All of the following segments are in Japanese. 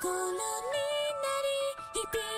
心になり響く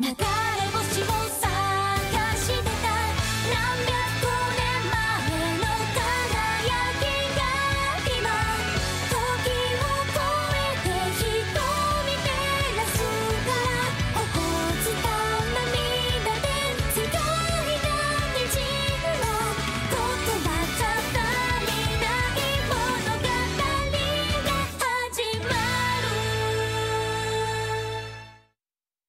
長